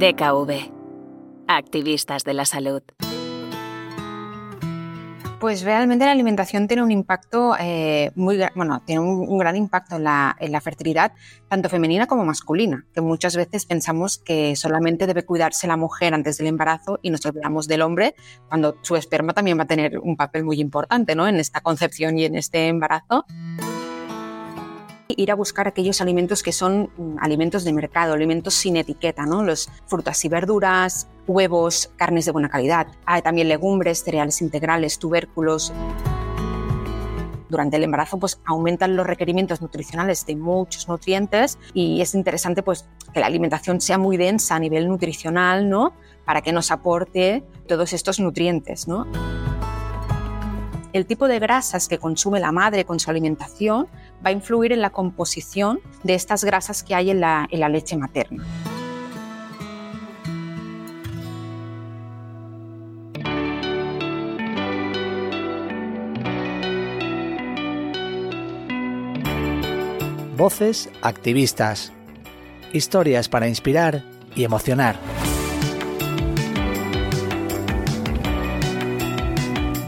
DKV. Activistas de la salud. Pues realmente la alimentación tiene un impacto eh, muy bueno, tiene un, gran impacto en la, en la, fertilidad, tanto femenina como masculina, que muchas veces pensamos que solamente debe cuidarse la mujer antes del embarazo y nos olvidamos del hombre, cuando su esperma también va a tener un papel muy importante ¿no? en esta concepción y en este embarazo ir a buscar aquellos alimentos que son mm, alimentos de mercado, alimentos sin etiqueta, ¿no? Los frutas y verduras, huevos, carnes de buena calidad. Hay también legumbres, cereales integrales, tubérculos. Durante el embarazo pues aumentan los requerimientos nutricionales de muchos nutrientes y es interesante pues que la alimentación sea muy densa a nivel nutricional, ¿no? Para que nos aporte todos estos nutrientes, ¿no? El tipo de grasas que consume la madre con su alimentación va a influir en la composición de estas grasas que hay en la, leche materna. Voces activistas. Historias para inspirar y emocionar.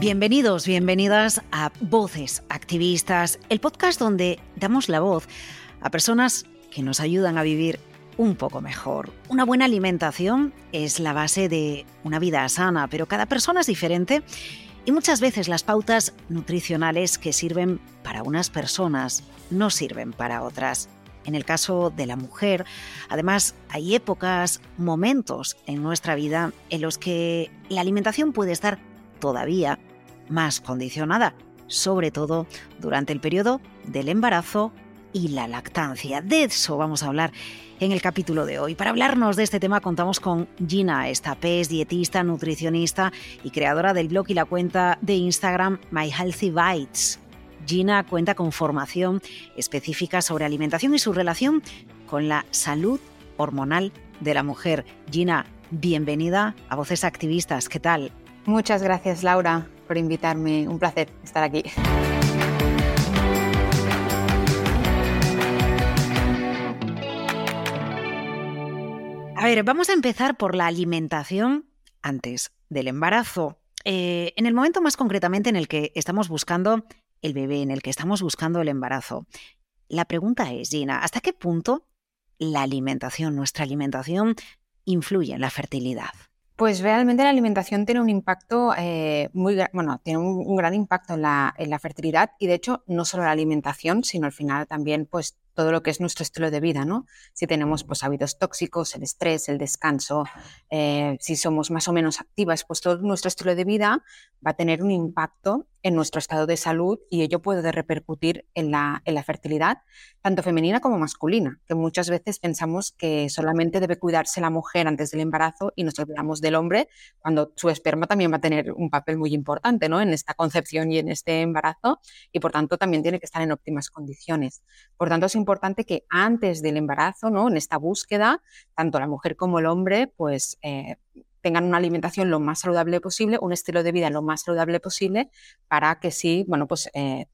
Bienvenidos, bienvenidas a Voces Activistas, el podcast donde damos la voz a personas que nos ayudan a vivir un poco mejor. Una buena alimentación es la base de una vida sana, pero cada persona es diferente y muchas veces las pautas nutricionales que sirven para unas personas no sirven para otras. En el caso de la mujer, además, hay épocas, momentos en nuestra vida en los que la alimentación puede estar todavía más condicionada, sobre todo durante el periodo del embarazo y la lactancia. De eso vamos a hablar en el capítulo de hoy. Para hablarnos de este tema contamos con Gina Estapés, dietista, nutricionista y creadora del blog y la cuenta de Instagram My Healthy Bites. Gina cuenta con formación específica sobre alimentación y su relación con la salud hormonal de la mujer. Gina, bienvenida a Voces Activistas. ¿Qué tal? Muchas gracias, Laura por invitarme. Un placer estar aquí. A ver, vamos a empezar por la alimentación antes del embarazo. Eh, en el momento más concretamente en el que estamos buscando el bebé, en el que estamos buscando el embarazo. La pregunta es, Gina, ¿hasta qué punto la alimentación, nuestra alimentación, influye en la fertilidad? Pues realmente la alimentación tiene un impacto eh, muy, bueno, tiene un, gran impacto en la, en la, fertilidad y de hecho no solo la alimentación, sino al final también pues todo lo que es nuestro estilo de vida, ¿no? Si tenemos pues hábitos tóxicos, el estrés, el descanso, eh, si somos más o menos activas, pues todo nuestro estilo de vida va a tener un impacto en nuestro estado de salud y ello puede repercutir en la, en la fertilidad, tanto femenina como masculina, que muchas veces pensamos que solamente debe cuidarse la mujer antes del embarazo y nos olvidamos del hombre, cuando su esperma también va a tener un papel muy importante ¿no? en esta concepción y en este embarazo y por tanto también tiene que estar en óptimas condiciones. Por tanto, es importante que antes del embarazo, ¿no? en esta búsqueda, tanto la mujer como el hombre, pues eh, tengan una alimentación lo más saludable posible, un estilo de vida lo más saludable posible, para que sí, bueno, pues eh,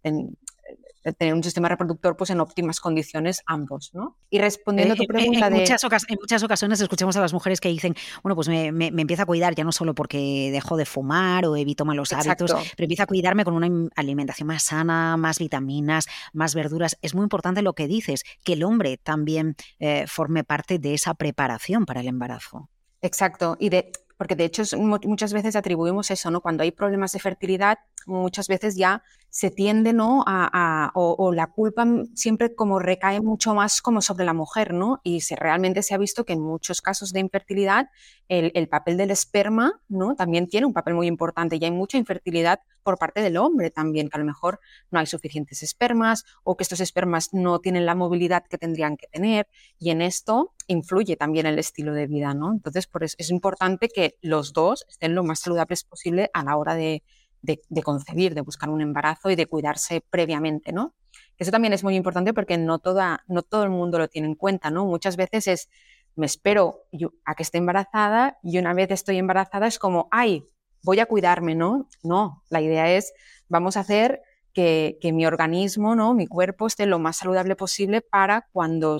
tener un sistema reproductor pues en óptimas condiciones ambos, ¿no? Y respondiendo a tu eh, pregunta en, muchas en muchas ocasiones escuchamos a las mujeres que dicen, bueno, pues me, me, empieza a cuidar ya no solo porque dejo de fumar o evito malos hábitos, pero empieza a cuidarme con una alimentación más sana, más vitaminas, más verduras. Es muy importante lo que dices, que el hombre también eh, forme parte de esa preparación para el embarazo. Exacto, y de, porque de hecho muchas veces atribuimos eso, ¿no? Cuando hay problemas de fertilidad, muchas veces ya se tiende, ¿no? A, o, la culpa siempre como recae mucho más como sobre la mujer, ¿no? Y realmente se ha visto que en muchos casos de infertilidad el, papel del esperma, ¿no? También tiene un papel muy importante y hay mucha infertilidad por parte del hombre también, que a lo mejor no hay suficientes espermas o que estos espermas no tienen la movilidad que tendrían que tener y en esto influye también el estilo de vida, ¿no? Entonces, por eso es importante que los dos estén lo más saludables posible a la hora de, de, concebir, de buscar un embarazo y de cuidarse previamente, ¿no? Eso también es muy importante porque no, toda, no todo el mundo lo tiene en cuenta, ¿no? Muchas veces es, me espero a que esté embarazada y una vez estoy embarazada es como, ay, voy a cuidarme, ¿no? No, la idea es, vamos a hacer que, que mi organismo, ¿no? Mi cuerpo esté lo más saludable posible para cuando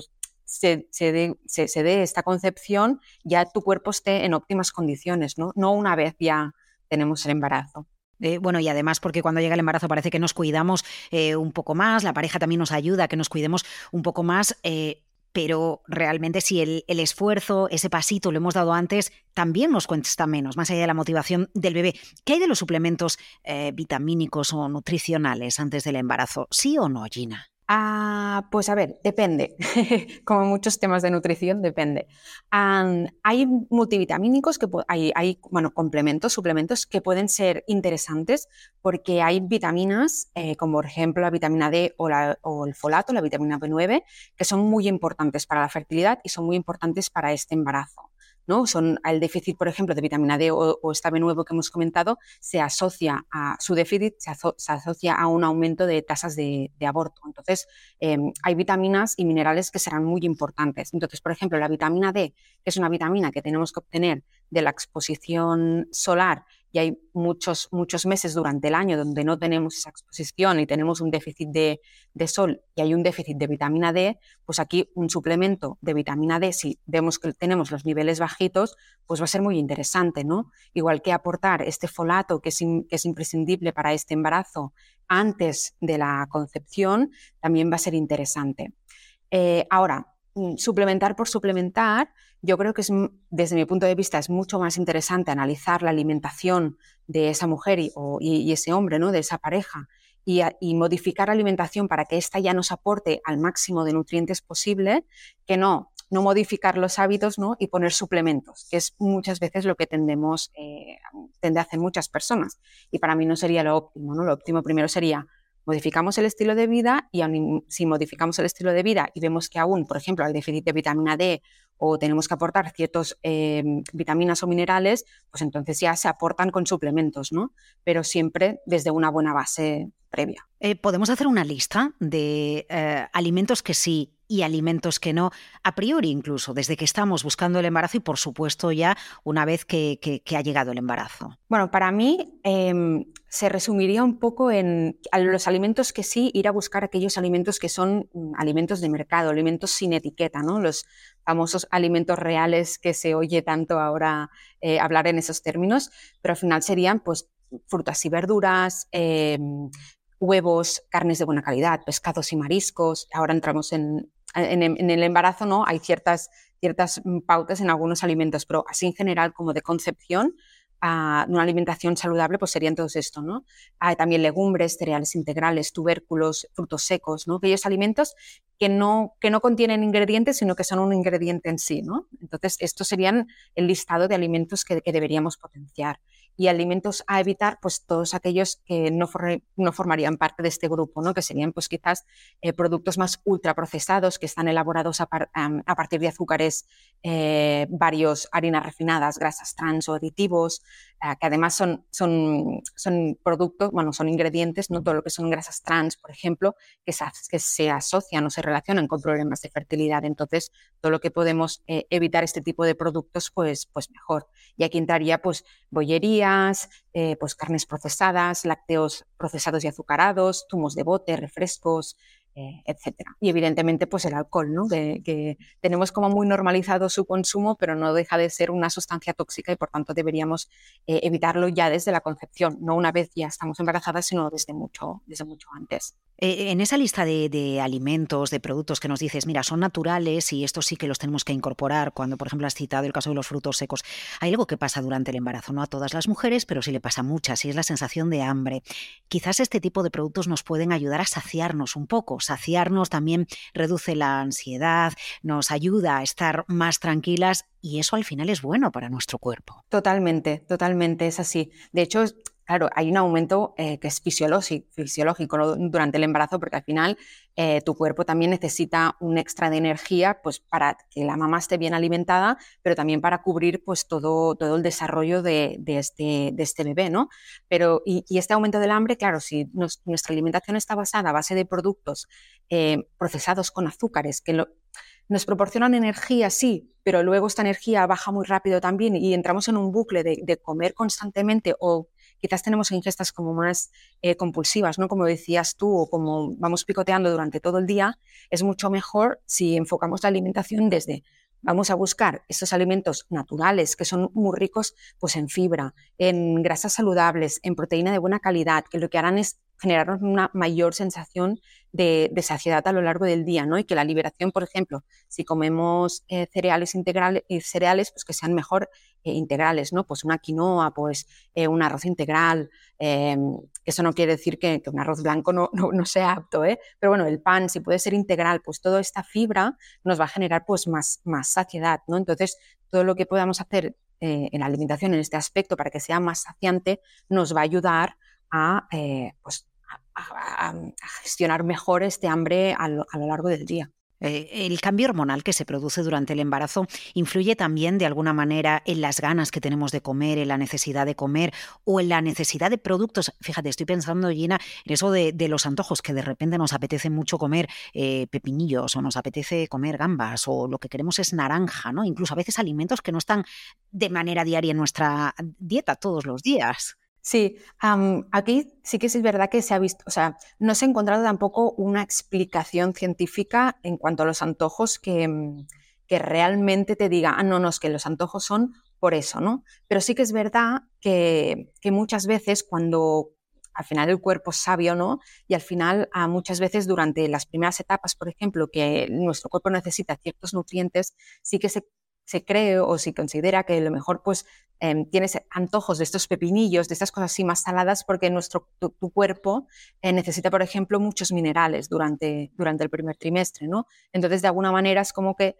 se, dé, esta concepción, ya tu cuerpo esté en óptimas condiciones, ¿no? No una vez ya tenemos el embarazo. Eh, bueno, y además porque cuando llega el embarazo parece que nos cuidamos eh, un poco más, la pareja también nos ayuda a que nos cuidemos un poco más. Eh, pero realmente si el, esfuerzo, ese pasito lo hemos dado antes, también nos cuesta menos, más allá de la motivación del bebé. ¿Qué hay de los suplementos vitamínicos o nutricionales antes del embarazo? ¿Sí o no, Gina? Ah, pues a ver, depende. Como muchos temas de nutrición, depende. hay multivitamínicos que hay, hay, bueno, complementos, suplementos que pueden ser interesantes porque hay vitaminas, eh, como por ejemplo la vitamina D o, o el folato, la vitamina B9, que son muy importantes para la fertilidad y son muy importantes para este embarazo. ¿No? Son el déficit, por ejemplo, de vitamina D o, esta B9 que hemos comentado, se asocia a su déficit, se, asocia a un aumento de tasas de, aborto. Entonces, em, hay vitaminas y minerales que serán muy importantes. Entonces, por ejemplo, la vitamina D, que es una vitamina que tenemos que obtener de la exposición solar y hay muchos, muchos meses durante el año donde no tenemos esa exposición y tenemos un déficit de, sol y hay un déficit de vitamina D, pues aquí un suplemento de vitamina D, si vemos que tenemos los niveles bajitos, pues va a ser muy interesante, ¿no? Igual que aportar este folato que es, imprescindible para este embarazo antes de la concepción, también va a ser interesante. Eh, ahora, suplementar por suplementar, yo creo que es, desde mi punto de vista es mucho más interesante analizar la alimentación de esa mujer y, ese hombre, ¿no? de esa pareja, y, modificar la alimentación para que ésta ya nos aporte al máximo de nutrientes posible, que no, no modificar los hábitos ¿no? y poner suplementos, que es muchas veces lo que tendemos, eh, a hacer muchas personas. Y para mí no sería lo óptimo. ¿no? Lo óptimo primero sería modificamos el estilo de vida y si modificamos el estilo de vida y vemos que aún, por ejemplo, hay déficit de vitamina D o tenemos que aportar ciertas em, vitaminas o minerales, pues entonces ya se aportan con suplementos, ¿no? Pero siempre desde una buena base previa. Eh, ¿Podemos hacer una lista de eh, alimentos que sí y alimentos que no, a priori incluso, desde que estamos buscando el embarazo y por supuesto ya una vez que, ha llegado el embarazo? Bueno, para mí em, se resumiría un poco en los alimentos que sí, ir a buscar aquellos alimentos que son mm, alimentos de mercado, alimentos sin etiqueta, ¿no? Los famosos alimentos reales que se oye tanto ahora eh, hablar en esos términos, pero al final serían pues frutas y verduras, em, huevos, carnes de buena calidad, pescados y mariscos. Ahora entramos en, en, el embarazo no hay ciertas, ciertas mm, pautas en algunos alimentos, pero así en general como de concepción, a una alimentación saludable, pues serían todos esto, ¿no? Hay también legumbres, cereales integrales, tubérculos, frutos secos, ¿no? Aquellos alimentos que no, que no contienen ingredientes, sino que son un ingrediente en sí, ¿no? Entonces, estos serían el listado de alimentos que deberíamos potenciar y alimentos a evitar, pues todos aquellos que no, no formarían parte de este grupo, ¿no? que serían pues quizás eh, productos más ultraprocesados que están elaborados a, partir de azúcares eh, varios, harinas refinadas, grasas trans o aditivos, eh, que además son, son, son productos, bueno, son ingredientes, no todo lo que son grasas trans, por ejemplo, que se, que se asocian o se relacionan con problemas de fertilidad. Entonces, todo lo que podemos evitar este tipo de productos, pues, pues mejor. Y aquí entraría pues bollería, eh, pues carnes procesadas, lácteos procesados y azucarados, zumos de bote, refrescos, eh, etcétera. Y evidentemente, pues el alcohol, ¿no? que tenemos como muy normalizado su consumo, pero no deja de ser una sustancia tóxica y por tanto deberíamos eh, evitarlo ya desde la concepción, no una vez ya estamos embarazadas, sino desde mucho, desde mucho antes. Eh, en esa lista de, alimentos, de productos que nos dices, mira, son naturales y estos sí que los tenemos que incorporar, cuando por ejemplo has citado el caso de los frutos secos, hay algo que pasa durante el embarazo, no a todas las mujeres, pero sí le pasa a muchas, y es la sensación de hambre. Quizás este tipo de productos nos pueden ayudar a saciarnos un poco. Saciarnos también reduce la ansiedad, nos ayuda a estar más tranquilas y eso al final es bueno para nuestro cuerpo. Totalmente, totalmente, es así. De hecho, claro, hay un aumento eh, que es fisiológico, durante el embarazo, porque al final eh, tu cuerpo también necesita un extra de energía pues, para que la mamá esté bien alimentada, pero también para cubrir pues, todo, todo el desarrollo de, este, de este bebé. ¿no? Pero, y, este aumento del hambre, claro, si nuestra alimentación está basada a base de productos eh, procesados con azúcares, que nos proporcionan energía, sí, pero luego esta energía baja muy rápido también y entramos en un bucle de, de comer constantemente o quizás tenemos ingestas como más eh, compulsivas, ¿no? Como decías tú, o como vamos picoteando durante todo el día, es mucho mejor si enfocamos la alimentación desde vamos a buscar estos alimentos naturales que son muy ricos pues en fibra, en grasas saludables, en proteína de buena calidad, que lo que harán es generarnos una mayor sensación de, saciedad a lo largo del día, ¿no? Y que la liberación, por ejemplo, si comemos eh, cereales integrales, y cereales, pues que sean mejor eh, integrales, ¿no? Pues una quinoa, pues eh, un arroz integral. Em, eso no quiere decir que, un arroz blanco no, no, sea apto, ¿eh? Pero bueno, el pan, si puede ser integral, pues toda esta fibra nos va a generar pues más, más saciedad, ¿no? Entonces, todo lo que podamos hacer en la alimentación en este aspecto para que sea más saciante nos va a ayudar a, pues, a, gestionar mejor este hambre a lo, largo del día. Eh, el cambio hormonal que se produce durante el embarazo influye también de alguna manera en las ganas que tenemos de comer, en la necesidad de comer o en la necesidad de productos. Fíjate, estoy pensando, Gina, en eso de, los antojos, que de repente nos apetece mucho comer eh, pepinillos o nos apetece comer gambas o lo que queremos es naranja, ¿no? Incluso a veces alimentos que no están de manera diaria en nuestra dieta todos los días. Sí, aquí sí que es verdad que se ha visto, o sea, no se ha encontrado tampoco una explicación científica en cuanto a los antojos que, mm, que realmente te diga, ah, no, no, es que los antojos son por eso, ¿no? Pero sí que es verdad que, que muchas veces cuando al final el cuerpo es sabio, ¿no? Y al final, a muchas veces durante las primeras etapas, por ejemplo, que nuestro cuerpo necesita ciertos nutrientes, sí que se se cree o si considera que a lo mejor pues em, tienes antojos de estos pepinillos, de estas cosas así más saladas, porque nuestro, tu, cuerpo eh, necesita, por ejemplo, muchos minerales durante, durante el primer trimestre, ¿no? Entonces, de alguna manera es como que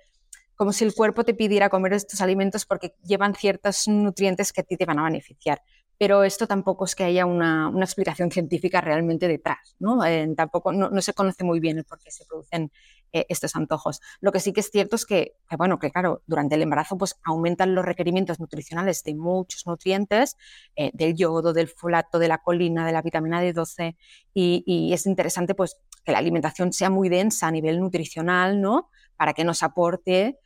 como si el cuerpo te pidiera comer estos alimentos porque llevan ciertos nutrientes que a ti te van a beneficiar pero esto tampoco es que haya una, explicación científica realmente detrás, ¿no? Eh, tampoco, no, se conoce muy bien el por qué se producen eh, estos antojos. Lo que sí que es cierto es que, bueno, que claro, durante el embarazo pues aumentan los requerimientos nutricionales de muchos nutrientes, eh, del yodo, del folato, de la colina, de la vitamina D12, y, es interesante pues que la alimentación sea muy densa a nivel nutricional, ¿no? Para que nos aporte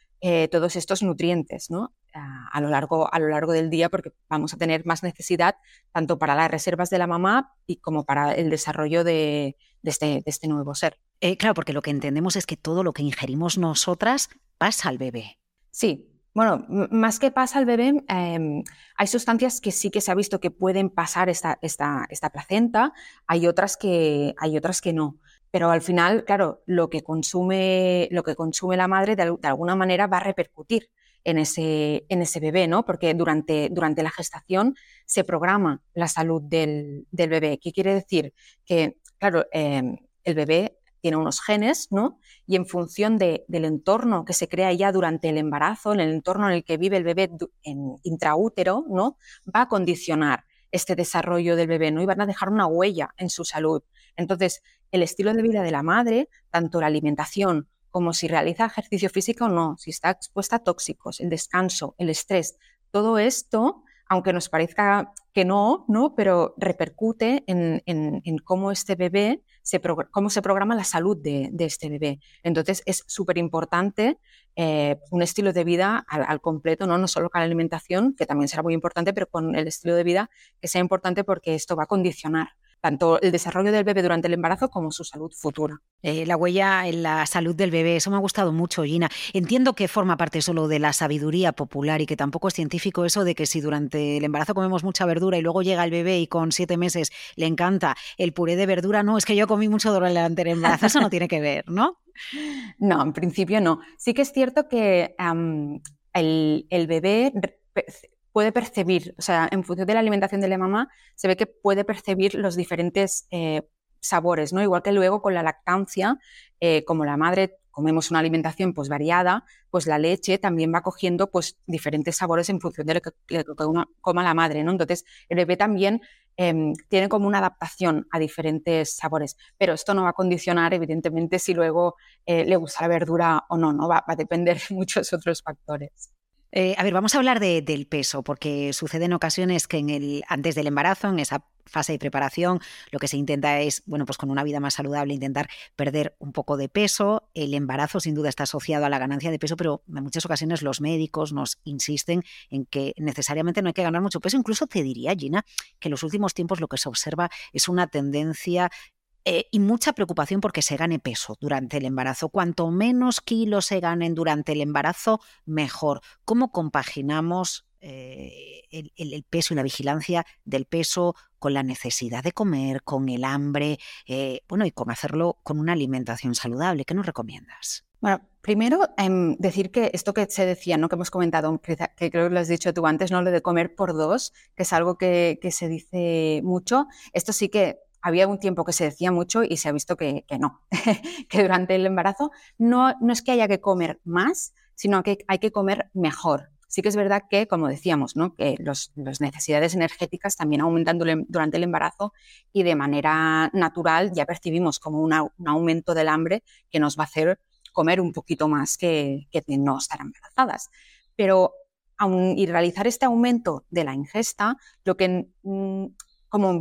todos estos nutrientes, ¿no? a, lo largo, a lo largo del día porque vamos a tener más necesidad tanto para las reservas de la mamá y como para el desarrollo de, este, este, nuevo ser. Eh, claro, porque lo que entendemos es que todo lo que ingerimos nosotras pasa al bebé. Sí, bueno, más que pasa al bebé, em, hay sustancias que sí que se ha visto que pueden pasar esta, esta, esta placenta, hay otras, que, hay otras que no. Pero al final, claro, lo que consume, lo que consume la madre de, alguna manera va a repercutir en ese, en ese bebé, ¿no? Porque durante, durante la gestación se programa la salud del, bebé. ¿Qué quiere decir? Que, claro, em, el bebé tiene unos genes, ¿no? Y en función del entorno que se crea ya durante el embarazo, en el entorno en el que vive el bebé en intraútero, ¿no? Va a condicionar este desarrollo del bebé, ¿no? Y van a dejar una huella en su salud. Entonces, el estilo de vida de la madre, tanto la alimentación como si realiza ejercicio físico o no, si está expuesta a tóxicos, el descanso, el estrés, todo esto, aunque nos parezca que no, ¿no? pero repercute en, cómo este bebé, se cómo se programa la salud de, este bebé. Entonces es súper importante eh, un estilo de vida al, completo, ¿no? no solo con la alimentación, que también será muy importante, pero con el estilo de vida que sea importante porque esto va a condicionar tanto el desarrollo del bebé durante el embarazo como su salud futura. Eh, la huella en la salud del bebé, eso me ha gustado mucho, Gina. Entiendo que forma parte solo de la sabiduría popular y que tampoco es científico eso de que si durante el embarazo comemos mucha verdura y luego llega el bebé y con siete meses le encanta el puré de verdura, no, es que yo comí mucho durante el embarazo, eso no tiene que ver, ¿no? No, en principio no. Sí que es cierto que el, el bebé puede percibir, o sea, en función de la alimentación de la mamá, se ve que puede percibir los diferentes eh, sabores, ¿no? Igual que luego con la lactancia, eh, como la madre comemos una alimentación pues variada, pues la leche también va cogiendo pues diferentes sabores en función de lo que, coma la madre, ¿no? Entonces, el bebé también em, tiene como una adaptación a diferentes sabores, pero esto no va a condicionar, evidentemente, si luego eh, le gusta la verdura o no, ¿no? Va, va a depender de muchos otros factores. Eh, a ver, vamos a hablar del peso, porque sucede en ocasiones que en el, antes del embarazo, en esa fase de preparación, lo que se intenta es, bueno, pues con una vida más saludable, intentar perder un poco de peso. El embarazo sin duda está asociado a la ganancia de peso, pero en muchas ocasiones los médicos nos insisten en que necesariamente no hay que ganar mucho peso. Incluso te diría, Gina, que en los últimos tiempos lo que se observa es una tendencia eh, y mucha preocupación porque se gane peso durante el embarazo. Cuanto menos kilos se ganen durante el embarazo, mejor. ¿Cómo compaginamos eh, el, peso y la vigilancia del peso con la necesidad de comer, con el hambre, eh, bueno, y con hacerlo con una alimentación saludable? ¿Qué nos recomiendas? Bueno, primero em, decir que esto que se decía, ¿no? que hemos comentado, que creo que lo has dicho tú antes, ¿no? lo de comer por dos, que es algo que, que se dice mucho, esto sí que había un tiempo que se decía mucho y se ha visto que, no, que durante el embarazo no, no es que haya que comer más, sino que hay que comer mejor. Sí que es verdad que, como decíamos, ¿no? que las necesidades energéticas también aumentan durante el embarazo y de manera natural ya percibimos como un aumento del hambre que nos va a hacer comer un poquito más que, que no estar embarazadas. Pero y realizar este aumento de la ingesta, lo que mm, como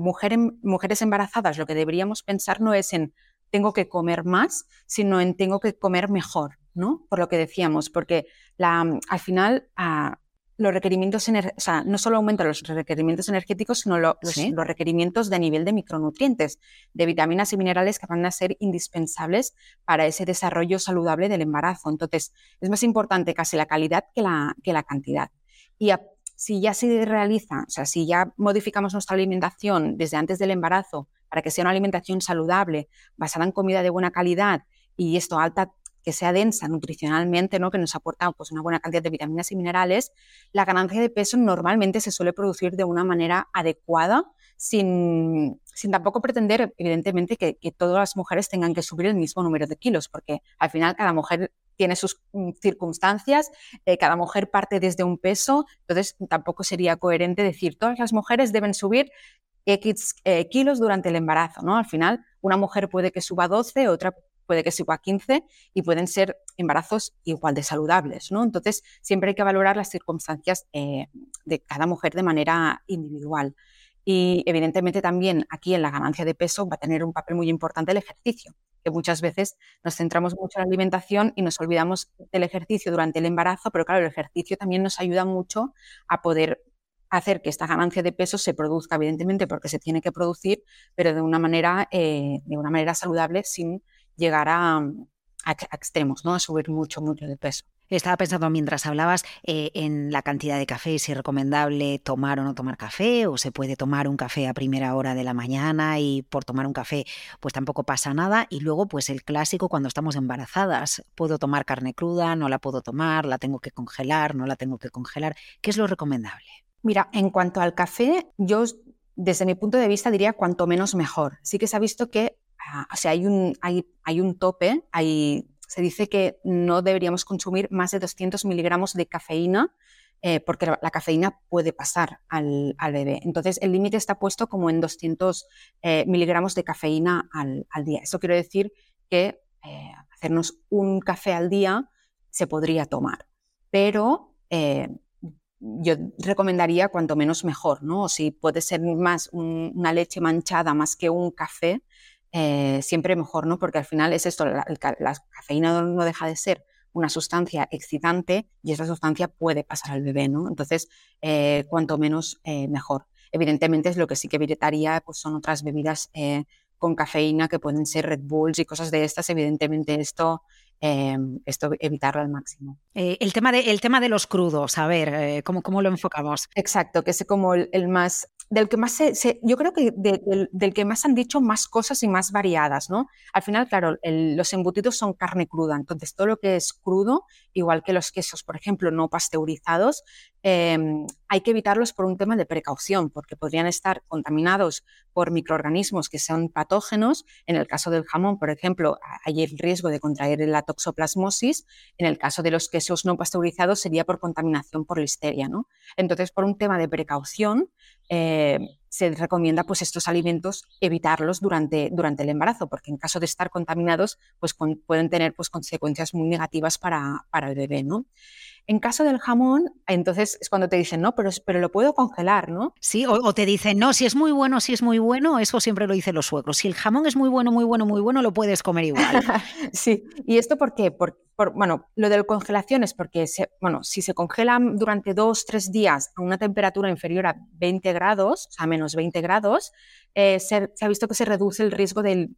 mujeres embarazadas lo que deberíamos pensar no es en tengo que comer más, sino en tengo que comer mejor, ¿no? Por lo que decíamos, porque la, al final ah, los requerimientos, o sea, no solo aumentan los requerimientos energéticos, sino los, los, requerimientos de nivel de micronutrientes, de vitaminas y minerales que van a ser indispensables para ese desarrollo saludable del embarazo. Entonces, es más importante casi la calidad que la, que la cantidad. Y si ya se realiza, o sea, si ya modificamos nuestra alimentación desde antes del embarazo para que sea una alimentación saludable, basada en comida de buena calidad y esto alta, que sea densa nutricionalmente, ¿no? que nos aporta pues, una buena cantidad de vitaminas y minerales, la ganancia de peso normalmente se suele producir de una manera adecuada, sin, sin tampoco pretender, evidentemente, que, que todas las mujeres tengan que subir el mismo número de kilos, porque al final cada mujer tiene sus mm, circunstancias, eh, cada mujer parte desde un peso, entonces tampoco sería coherente decir todas las mujeres deben subir X eh, kilos durante el embarazo, ¿no? Al final, una mujer puede que suba 12, otra puede que suba 15 y pueden ser embarazos igual de saludables, ¿no? Entonces, siempre hay que valorar las circunstancias eh, de cada mujer de manera individual. Y evidentemente también aquí en la ganancia de peso va a tener un papel muy importante el ejercicio, que muchas veces nos centramos mucho en la alimentación y nos olvidamos del ejercicio durante el embarazo, pero claro, el ejercicio también nos ayuda mucho a poder hacer que esta ganancia de peso se produzca, evidentemente, porque se tiene que producir, pero de una manera, eh, de una manera saludable sin llegar a, a, extremos, ¿no? a subir mucho, mucho de peso. Estaba pensando mientras hablabas eh, en la cantidad de café, si es recomendable tomar o no tomar café, o se puede tomar un café a primera hora de la mañana y por tomar un café pues tampoco pasa nada. Y luego pues el clásico cuando estamos embarazadas, puedo tomar carne cruda, no la puedo tomar, la tengo que congelar, no la tengo que congelar. ¿Qué es lo recomendable? Mira, en cuanto al café, yo desde mi punto de vista diría cuanto menos mejor. Sí que se ha visto que ah, o sea, hay un, hay, hay un tope, hay se dice que no deberíamos consumir más de 200 miligramos de cafeína eh, porque la, cafeína puede pasar al, bebé. Entonces, el límite está puesto como en 200 eh, miligramos de cafeína al, día. Eso quiere decir que eh, hacernos un café al día se podría tomar, pero yo recomendaría cuanto menos mejor, ¿no? si puede ser más una leche manchada más que un café, eh, siempre mejor, ¿no? Porque al final es esto, la, cafeína no deja de ser una sustancia excitante y esa sustancia puede pasar al bebé, ¿no? Entonces, eh, cuanto menos, eh, mejor. Evidentemente, es lo que sí que evitaría pues, son otras bebidas con cafeína que pueden ser Red Bulls y cosas de estas. Evidentemente, esto esto evitarlo al máximo. el, tema de, el tema de los crudos, a ver, ¿cómo, ¿cómo, lo enfocamos? Exacto, que es como el más del que más se, yo creo que del, que más han dicho más cosas y más variadas, ¿no? Al final, claro, los embutidos son carne cruda, entonces todo lo que es crudo, igual que los quesos, por ejemplo, no pasteurizados, em, hay que evitarlos por un tema de precaución, porque podrían estar contaminados por microorganismos que son patógenos. En el caso del jamón, por ejemplo, hay el riesgo de contraer la toxoplasmosis. En el caso de los quesos no pasteurizados sería por contaminación por listeria, ¿no? Entonces, por un tema de precaución, eh, se recomienda pues estos alimentos evitarlos durante, durante el embarazo, porque en caso de estar contaminados, pues pueden tener pues consecuencias muy negativas para, para el bebé, ¿no? En caso del jamón, entonces es cuando te dicen, no, pero, pero lo puedo congelar, ¿no? Sí, o, te dicen, no, si es muy bueno, si es muy bueno, eso siempre lo dicen los suegros. Si el jamón es muy bueno, muy bueno, muy bueno, lo puedes comer igual. sí, ¿y esto por qué? Por, bueno, lo de la congelación es porque, se, bueno, si se congelan durante dos, tres días a una temperatura inferior a 20 grados, o sea, menos 20 grados, eh, se, ha visto que se reduce el riesgo de,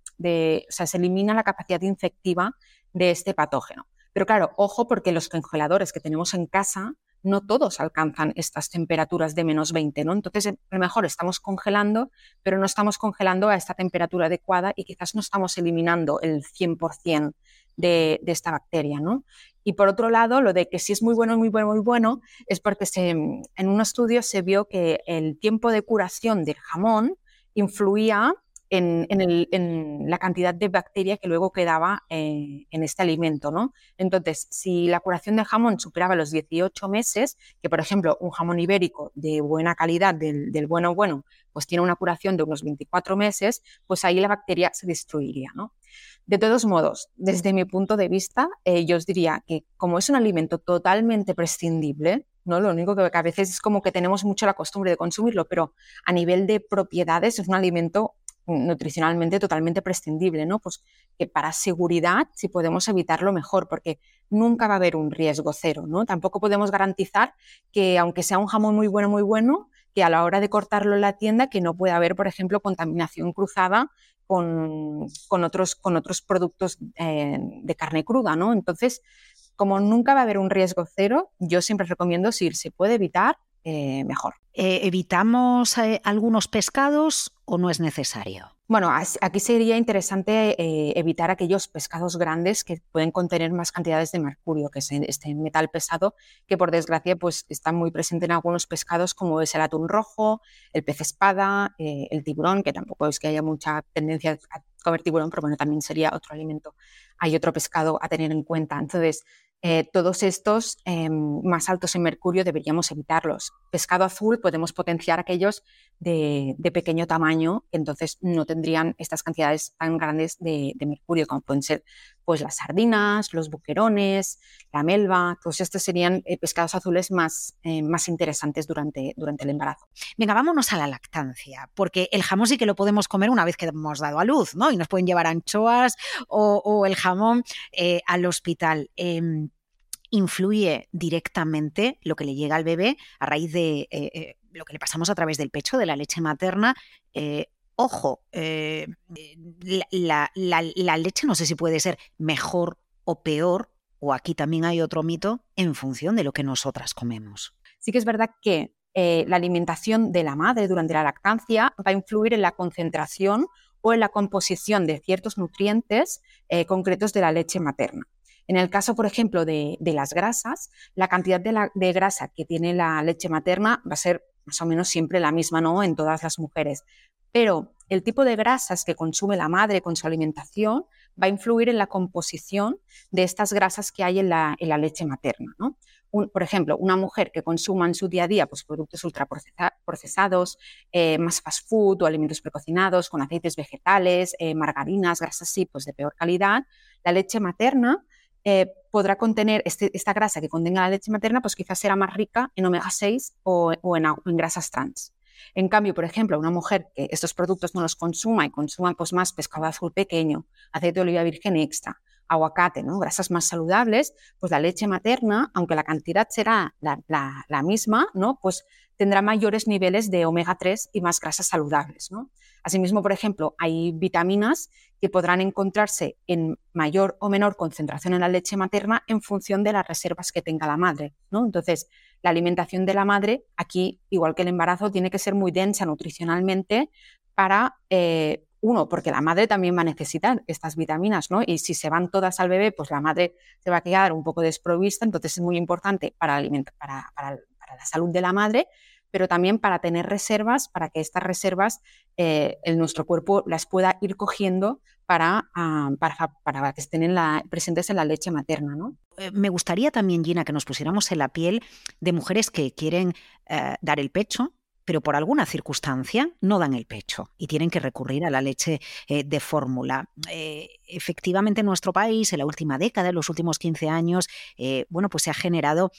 o sea, se elimina la capacidad infectiva de este patógeno. Pero claro, ojo porque los congeladores que tenemos en casa no todos alcanzan estas temperaturas de menos 20, ¿no? Entonces, a lo mejor estamos congelando, pero no estamos congelando a esta temperatura adecuada y quizás no estamos eliminando el 100% de, de, esta bacteria, ¿no? Y por otro lado, lo de que si es muy bueno, muy bueno, muy bueno, es porque se, en un estudio se vio que el tiempo de curación del jamón influía en, la cantidad de bacteria que luego quedaba eh, en este alimento. ¿no? Entonces, si la curación del jamón superaba los 18 meses, que por ejemplo un jamón ibérico de buena calidad, del, bueno bueno, pues tiene una curación de unos 24 meses, pues ahí la bacteria se destruiría. ¿no? De todos modos, desde mi punto de vista, eh, yo os diría que como es un alimento totalmente prescindible, ¿no? Lo único que a veces es como que tenemos mucho la costumbre de consumirlo, pero a nivel de propiedades es un alimento nutricionalmente totalmente prescindible, ¿no? Pues que para seguridad, si podemos evitarlo mejor, porque nunca va a haber un riesgo cero, ¿no? Tampoco podemos garantizar que aunque sea un jamón muy bueno, muy bueno, que a la hora de cortarlo en la tienda, que no pueda haber, por ejemplo, contaminación cruzada con, otros, con otros productos eh, de carne cruda, ¿no? Entonces, como nunca va a haber un riesgo cero, yo siempre recomiendo, si se puede evitar, eh, mejor. Eh, ¿Evitamos algunos pescados o no es necesario? Bueno, aquí sería interesante evitar aquellos pescados grandes que pueden contener más cantidades de mercurio, que es este metal pesado, que por desgracia pues, está muy presente en algunos pescados como es el atún rojo, el pez espada, el tiburón, que tampoco es que haya mucha tendencia a comer tiburón, pero bueno, también sería otro alimento. Hay otro pescado a tener en cuenta. Entonces, eh, todos estos em, más altos en mercurio deberíamos evitarlos. Pescado azul podemos potenciar aquellos de, pequeño tamaño, entonces no tendrían estas cantidades tan grandes de, mercurio, como pueden ser pues, las sardinas, los buquerones, la melva, todos estos serían eh, pescados azules más, eh, más interesantes durante, durante el embarazo. Venga, vámonos a la lactancia, porque el jamón sí que lo podemos comer una vez que hemos dado a luz, ¿no? Y nos pueden llevar anchoas o, el jamón al hospital. Influye directamente lo que le llega al bebé a raíz de eh, eh, lo que le pasamos a través del pecho, de la leche materna. Eh, ojo, la, leche no sé si puede ser mejor o peor, o aquí también hay otro mito, en función de lo que nosotras comemos. Sí que es verdad que la alimentación de la madre durante la lactancia va a influir en la concentración o en la composición de ciertos nutrientes concretos de la leche materna. En el caso, por ejemplo, de, las grasas, la cantidad de, grasa que tiene la leche materna va a ser más o menos siempre la misma, ¿no? En todas las mujeres. Pero el tipo de grasas que consume la madre con su alimentación va a influir en la composición de estas grasas que hay en la, leche materna, ¿no? por ejemplo, una mujer que consuma en su día a día pues, productos ultraprocesados, eh, más fast food o alimentos precocinados con aceites vegetales, eh, margarinas, grasas así, pues de peor calidad, la leche materna eh, podrá contener este, esta grasa que contenga la leche materna, pues quizás será más rica en omega 6 o, en, grasas trans. En cambio, por ejemplo, una mujer que estos productos no los consuma y consuma pues, más pescado azul pequeño, aceite de oliva virgen extra, aguacate, ¿no? grasas más saludables, pues la leche materna, aunque la cantidad será la, misma, ¿no? pues tendrá mayores niveles de omega 3 y más grasas saludables. Asimismo, por ejemplo, hay vitaminas que podrán encontrarse en mayor o menor concentración en la leche materna en función de las reservas que tenga la madre. ¿no? Entonces, la alimentación de la madre, aquí, igual que el embarazo, tiene que ser muy densa nutricionalmente para, eh, uno, porque la madre también va a necesitar estas vitaminas, ¿no? Y si se van todas al bebé, pues la madre se va a quedar un poco desprovista, entonces es muy importante para, para, para la salud de la madre, pero también para tener reservas, para que estas reservas eh, nuestro cuerpo las pueda ir cogiendo para, ah, para, que estén en la, presentes en la leche materna. ¿no? Eh, me gustaría también, Gina, que nos pusiéramos en la piel de mujeres que quieren eh, dar el pecho, pero por alguna circunstancia no dan el pecho y tienen que recurrir a la leche de fórmula. efectivamente, en nuestro país, en la última década, en los últimos 15 años, bueno, pues se ha generado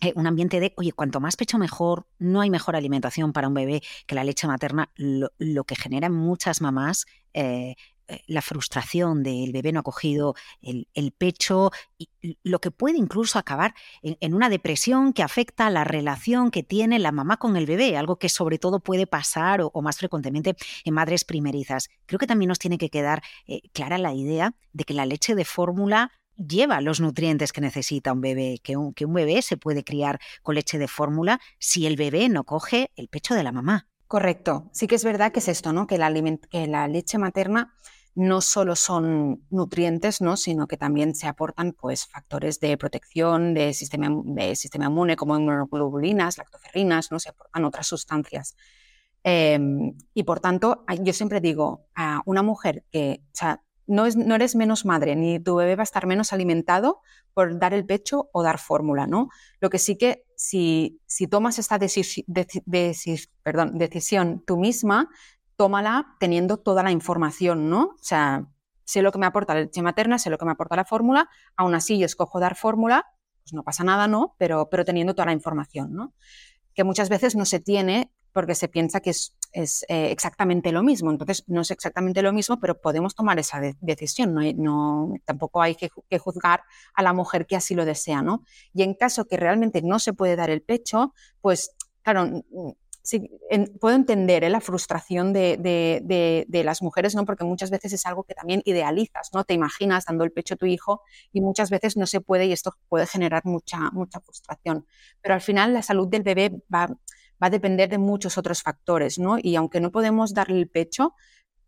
eh, un ambiente de, oye, cuanto más pecho mejor, no hay mejor alimentación para un bebé que la leche materna, lo, que genera en muchas mamás eh, eh, la frustración del bebé no ha cogido el, pecho, y lo que puede incluso acabar en, una depresión que afecta a la relación que tiene la mamá con el bebé, algo que sobre todo puede pasar o, más frecuentemente en madres primerizas. Creo que también nos tiene que quedar clara la idea de que la leche de fórmula lleva los nutrientes que necesita un bebé, que un, bebé se puede criar con leche de fórmula si el bebé no coge el pecho de la mamá. Correcto. Sí que es verdad que es esto, ¿no? Que la leche materna no solo son nutrientes, ¿no? sino que también se aportan pues, factores de protección de sistema, de sistema inmune como inmunoglobulinas, lactoferrinas, ¿no? se aportan otras sustancias. Em, y por tanto, yo siempre digo a una mujer que, no, eres menos madre, ni tu bebé va a estar menos alimentado por dar el pecho o dar fórmula, ¿no? Lo que sí que si, si tomas esta decisión tú misma, tómala teniendo toda la información, ¿no? O sea, sé lo que me aporta la leche materna, sé lo que me aporta la fórmula, aún así yo escojo dar fórmula, pues no pasa nada, ¿no? Pero, pero teniendo toda la información, ¿no? Que muchas veces no se tiene porque se piensa que es es eh, exactamente lo mismo. Entonces, no es exactamente lo mismo, pero podemos tomar esa decisión. No, tampoco hay que, juzgar a la mujer que así lo desea. ¿no? Y en caso que realmente no se puede dar el pecho, pues claro, sí, puedo entender ¿eh? la frustración de, las mujeres, ¿no? porque muchas veces es algo que también idealizas, ¿no? te imaginas dando el pecho a tu hijo y muchas veces no se puede y esto puede generar mucha, mucha frustración. Pero al final la salud del bebé va va a depender de muchos otros factores, ¿no? Y aunque no podemos darle el pecho,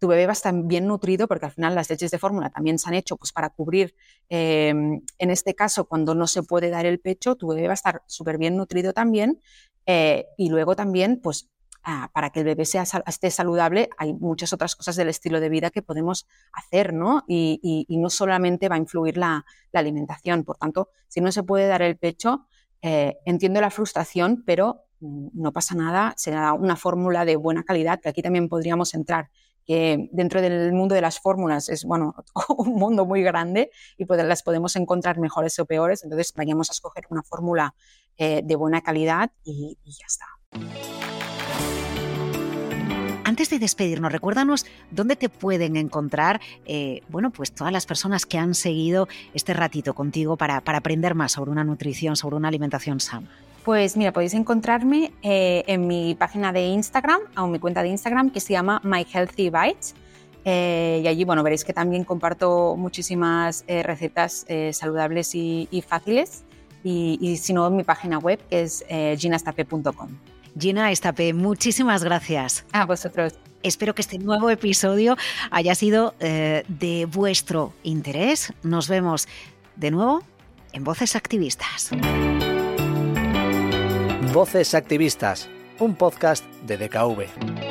tu bebé va a estar bien nutrido porque al final las leches de fórmula también se han hecho pues, para cubrir, em, en este caso, cuando no se puede dar el pecho, tu bebé va a estar súper bien nutrido también. Eh, y luego también, pues, ah, para que el bebé sea, esté saludable, hay muchas otras cosas del estilo de vida que podemos hacer, ¿no? Y, no solamente va a influir la, alimentación. Por tanto, si no se puede dar el pecho, eh, entiendo la frustración, pero Mm, no pasa nada, será una fórmula de buena calidad, que aquí también podríamos entrar, que dentro del mundo de las fórmulas es bueno, un mundo muy grande y pues las podemos encontrar mejores o peores, entonces vayamos a escoger una fórmula eh, de buena calidad y, ya está. Antes de despedirnos, recuérdanos dónde te pueden encontrar, eh, bueno, pues todas las personas que han seguido este ratito contigo para, para aprender más sobre una nutrición, sobre una alimentación sana. Pues mira, podéis encontrarme eh, en mi página de Instagram, o en mi cuenta de Instagram, que se llama My Healthy Bites. Eh, y allí, bueno, veréis que también comparto muchísimas eh, recetas saludables y, fáciles. Y, si no, en mi página web, que es ginastape.com. Gina Estape, muchísimas gracias. A vosotros. Espero que este nuevo episodio haya sido de vuestro interés. Nos vemos de nuevo en Voces Activistas. Voces Activistas, un podcast de DKV.